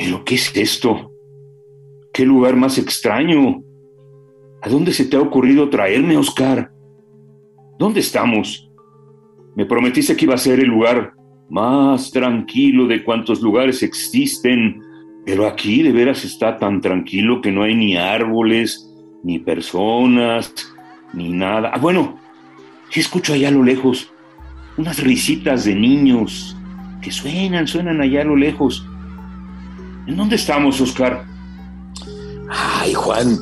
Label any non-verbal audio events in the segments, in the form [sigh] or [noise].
¿Pero qué es esto? ¿Qué lugar más extraño? ¿A dónde se te ha ocurrido traerme, Oscar? ¿Dónde estamos? Me prometiste que iba a ser el lugar más tranquilo de cuantos lugares existen, pero aquí de veras está tan tranquilo que no hay ni árboles, ni personas, ni nada. Ah, bueno, sí escucho allá a lo lejos unas risitas de niños que suenan, suenan allá a lo lejos. ¿En dónde estamos, Oscar? Ay, Juan,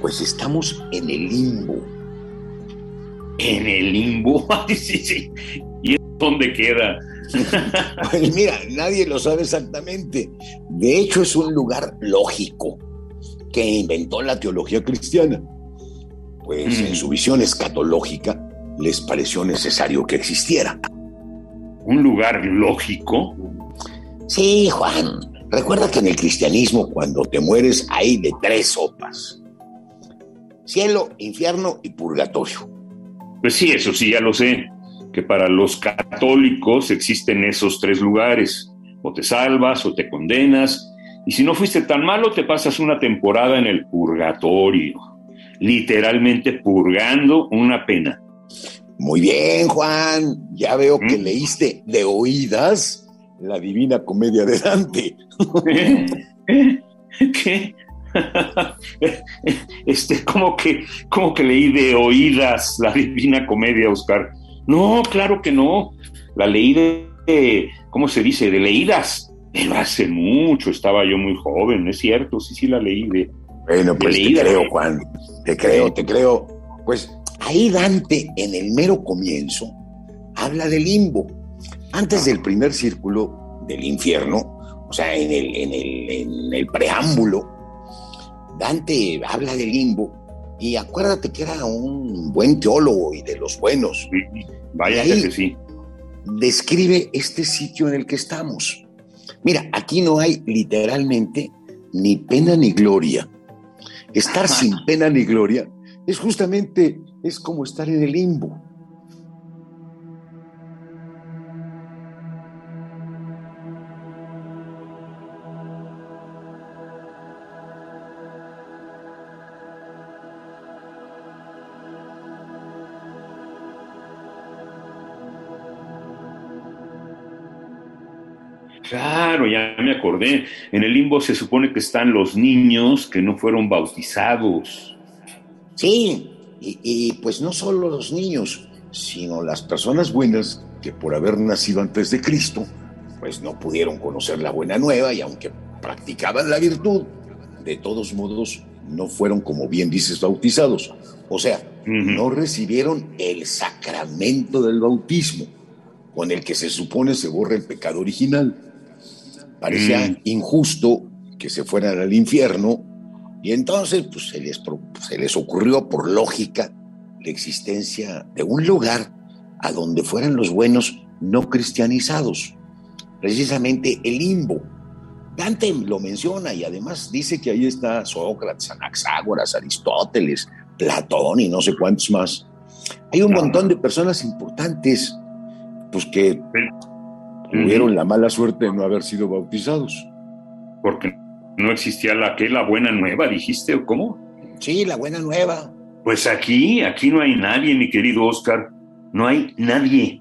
pues estamos en el limbo. ¿En el limbo? [laughs] sí, sí. ¿Y dónde queda? [laughs] pues mira, nadie lo sabe exactamente. De hecho, es un lugar lógico que inventó la teología cristiana. Pues en mm. su visión escatológica les pareció necesario que existiera. ¿Un lugar lógico? Sí, Juan. Recuerda que en el cristianismo cuando te mueres hay de tres sopas. Cielo, infierno y purgatorio. Pues sí, eso sí, ya lo sé, que para los católicos existen esos tres lugares. O te salvas o te condenas, y si no fuiste tan malo, te pasas una temporada en el purgatorio, literalmente purgando una pena. Muy bien, Juan, ya veo que ¿Mm? leíste de oídas la Divina Comedia de Dante. ¿Eh? ¿Qué? este, como que, como que leí de oídas la Divina Comedia, Oscar. No, claro que no. La leí de, ¿cómo se dice? De leídas. Pero hace mucho, estaba yo muy joven, es cierto, sí, sí la leí de. Bueno, pues te creo, Juan. Te creo, te creo. Pues ahí Dante, en el mero comienzo, habla del limbo. Antes del primer círculo del infierno, o sea, en el, en el, en el preámbulo, Dante habla del limbo y acuérdate que era un buen teólogo y de los buenos. vaya que sí. Describe este sitio en el que estamos. Mira, aquí no hay literalmente ni pena ni gloria. Estar [laughs] sin pena ni gloria es justamente, es como estar en el limbo. Claro, ya me acordé. En el limbo se supone que están los niños que no fueron bautizados. Sí, y, pues no solo los niños, sino las personas buenas que por haber nacido antes de Cristo, pues no pudieron conocer la buena nueva y aunque practicaban la virtud, de todos modos no fueron, como bien dices, bautizados. O sea, no recibieron el sacramento del bautismo, con el que se supone se borra el pecado original. Parecía mm. injusto que se fueran al infierno y entonces pues, se, les, se les ocurrió por lógica la existencia de un lugar a donde fueran los buenos no cristianizados, precisamente el limbo. Dante lo menciona y además dice que ahí está Sócrates, Anaxágoras, Aristóteles, Platón y no sé cuántos más. Hay un montón de personas importantes pues que tuvieron la mala suerte de no haber sido bautizados. Porque no existía la que la buena nueva, dijiste, o cómo? Sí, la buena nueva. Pues aquí, aquí no hay nadie, mi querido Oscar. No hay nadie.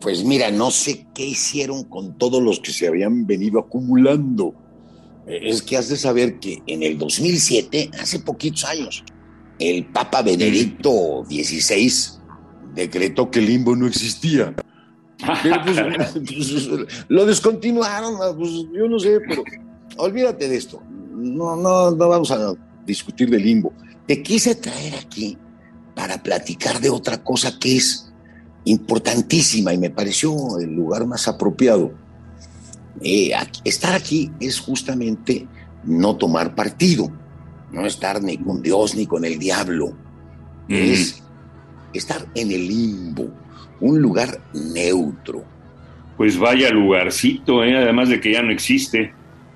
Pues mira, no sé qué hicieron con todos los que se habían venido acumulando. Es que has de saber que en el 2007, hace poquitos años, el Papa Benedicto XVI decretó que el limbo no existía. [laughs] Pues, lo descontinuaron, pues, yo no sé, pero olvídate de esto. No, no, no vamos a discutir del limbo. Te quise traer aquí para platicar de otra cosa que es importantísima y me pareció el lugar más apropiado. eh, estar aquí es justamente no tomar partido, no estar ni con Dios ni con el diablo. Es estar en el limbo, un lugar neutro. Pues vaya lugarcito, ¿eh? además de que ya no existe.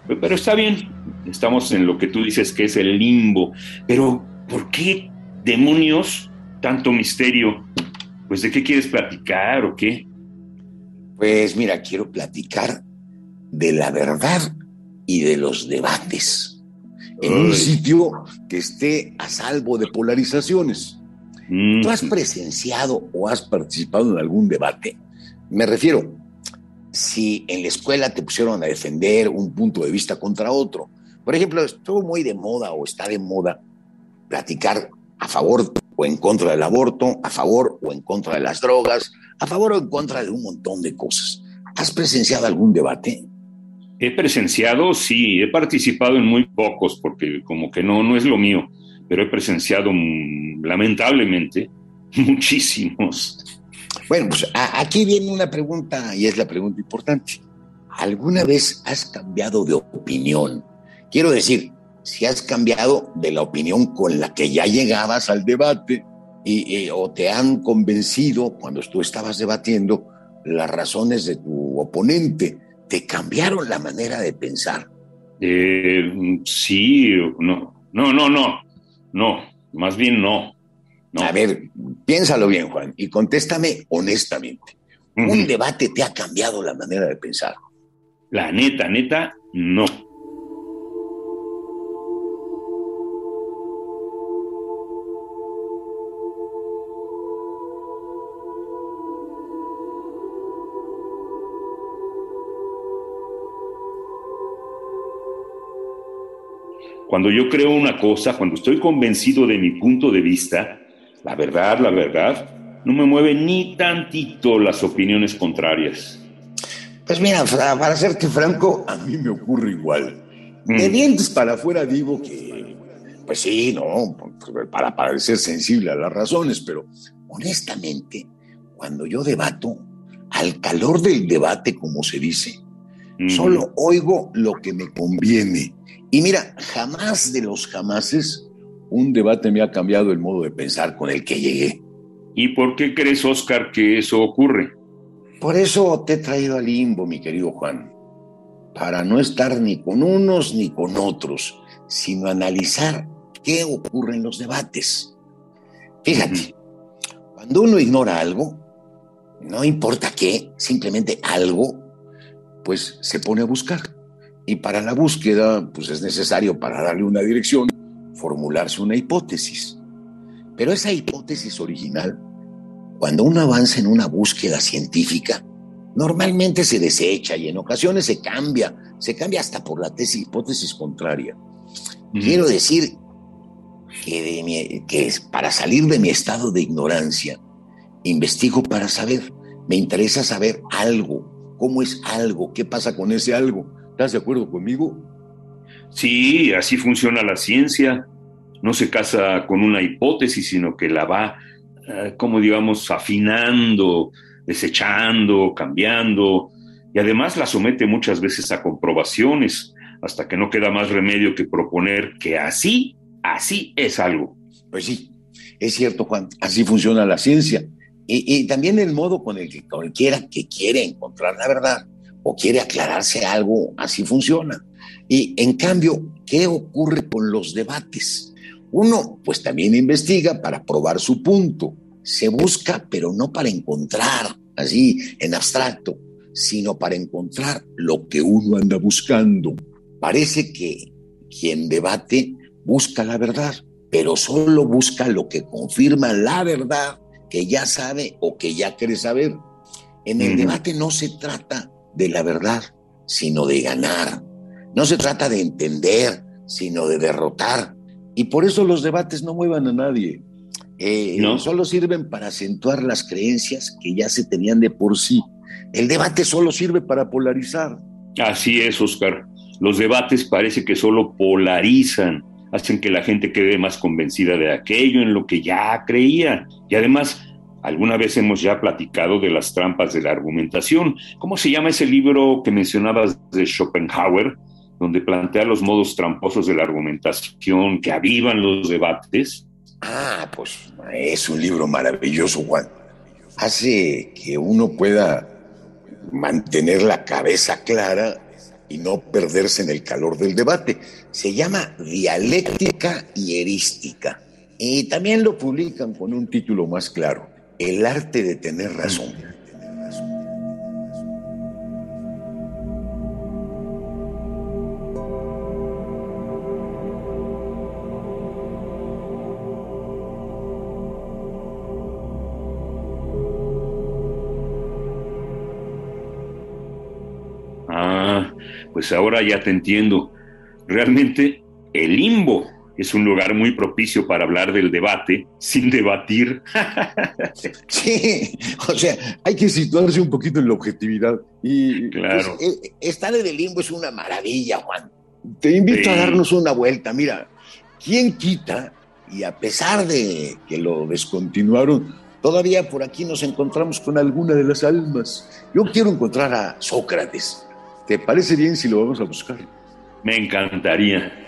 Pero está bien, estamos en lo que tú dices que es el limbo. Pero, ¿por qué demonios tanto misterio? Pues, ¿de qué quieres platicar o qué? Pues mira, quiero platicar de la verdad y de los debates en un sitio que esté a salvo de polarizaciones. Mm. ¿Tú has presenciado o has participado en algún debate? Me refiero, si en la escuela te pusieron a defender un punto de vista contra otro. Por ejemplo, estuvo muy de moda o está de moda platicar a favor o en contra del aborto, a favor o en contra de las drogas, a favor o en contra de un montón de cosas. ¿Has presenciado algún debate? He presenciado, sí, he participado en muy pocos porque como que no, no es lo mío, pero he presenciado mm, lamentablemente [laughs] muchísimos. Bueno, pues aquí viene una pregunta y es la pregunta importante. ¿Alguna vez has cambiado de opinión? Quiero decir, si has cambiado de la opinión con la que ya llegabas al debate y, o te han convencido cuando tú estabas debatiendo las razones de tu oponente, te cambiaron la manera de pensar. Eh, sí, no, no, no, no, no, más bien no. A ver, piénsalo bien, Juan, y contéstame honestamente. ¿Un debate te ha cambiado la manera de pensar? La neta, neta, no. Cuando yo creo una cosa, cuando estoy convencido de mi punto de vista, la verdad, la verdad, no me mueve ni tantito las opiniones contrarias. Pues mira, para serte franco, a mí me ocurre igual. De mm. dientes para afuera digo que, pues sí, no, para parecer sensible a las razones, pero honestamente, cuando yo debato, al calor del debate, como se dice, mm. solo oigo lo que me conviene y mira, jamás de los jamases un debate me ha cambiado el modo de pensar con el que llegué. ¿Y por qué crees, Oscar, que eso ocurre? Por eso te he traído al limbo, mi querido Juan, para no estar ni con unos ni con otros, sino analizar qué ocurre en los debates. Fíjate, cuando uno ignora algo, no importa qué, simplemente algo, pues se pone a buscar. Y para la búsqueda, pues es necesario, para darle una dirección, formularse una hipótesis. Pero esa hipótesis original, cuando uno avanza en una búsqueda científica, normalmente se desecha y en ocasiones se cambia, se cambia hasta por la tesis hipótesis contraria. Quiero decir que, que para salir de mi estado de ignorancia, investigo para saber, me interesa saber algo, cómo es algo, qué pasa con ese algo ¿Estás de acuerdo conmigo? Sí, así funciona la ciencia. No se casa con una hipótesis, sino que la va, eh, como digamos, afinando, desechando, cambiando, y además la somete muchas veces a comprobaciones, hasta que no queda más remedio que proponer que así, así es algo. Pues sí, es cierto, Juan, así funciona la ciencia. Y, también el modo con el que cualquiera que quiere encontrar la verdad o quiere aclararse algo, así funciona. Y en cambio, ¿qué ocurre con los debates? Uno, pues también investiga para probar su punto. Se busca, pero no para encontrar, así en abstracto, sino para encontrar lo que uno anda buscando. Parece que quien debate busca la verdad, pero solo busca lo que confirma la verdad que ya sabe o que ya quiere saber. En el debate no se trata de la verdad, sino de ganar. No se trata de entender, sino de derrotar. Y por eso los debates no muevan a nadie. Eh, ¿No? Solo sirven para acentuar las creencias que ya se tenían de por sí. El debate solo sirve para polarizar. Así es, Oscar. Los debates parece que solo polarizan, hacen que la gente quede más convencida de aquello en lo que ya creía. Y además Alguna vez hemos ya platicado de las trampas de la argumentación. ¿Cómo se llama ese libro que mencionabas de Schopenhauer, donde plantea los modos tramposos de la argumentación que avivan los debates? Ah, pues es un libro maravilloso, Juan. Hace que uno pueda mantener la cabeza clara y no perderse en el calor del debate. Se llama Dialéctica y Erística. Y también lo publican con un título más claro, El arte de tener razón. Ah, pues ahora ya te entiendo. Realmente el limbo es un lugar muy propicio para hablar del debate sin debatir. [laughs] sí, o sea, hay que situarse un poquito en la objetividad. Y claro. Pues, eh, estar en el limbo es una maravilla, Juan. Te invito a darnos una vuelta. Mira, ¿quién quita? Y a pesar de que lo descontinuaron, todavía por aquí nos encontramos con alguna de las almas. Yo quiero encontrar a Sócrates. ¿Te parece bien si lo vamos a buscar? Me encantaría.